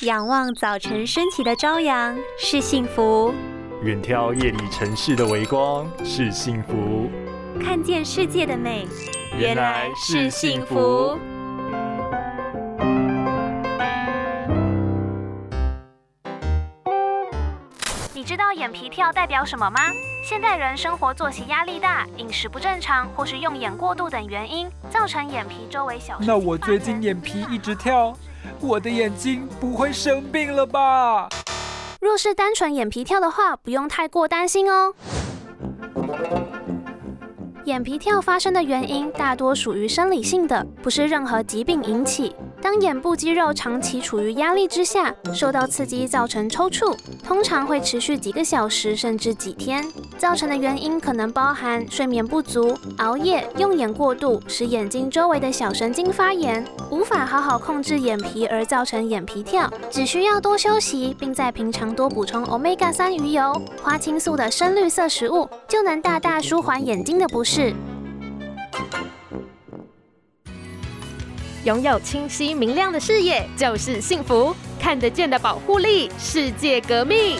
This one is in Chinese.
仰望早晨升起的朝阳是幸福，远眺夜里城市的微光是幸福，看见世界的美原来是幸福。你知道眼皮跳代表什么吗？现代人生活作息压力大、饮食不正常，或是用眼过度等原因，造成眼皮周围小。那我最近眼皮一直跳。我的眼睛不会生病了吧？若是单纯眼皮跳的话，不用太过担心哦。眼皮跳发生的原因大多属于生理性的，不是任何疾病引起。当眼部肌肉长期处于压力之下，受到刺激造成抽搐，通常会持续几个小时甚至几天。造成的原因可能包含睡眠不足、熬夜、用眼过度，使眼睛周围的小神经发炎，无法好好控制眼皮而造成眼皮跳。只需要多休息，并在平常多补充 omega 三鱼油、花青素的深绿色食物，就能大大舒缓眼睛的不适。是拥有清晰明亮的视野就是幸福，看得见的保护力，世界革命。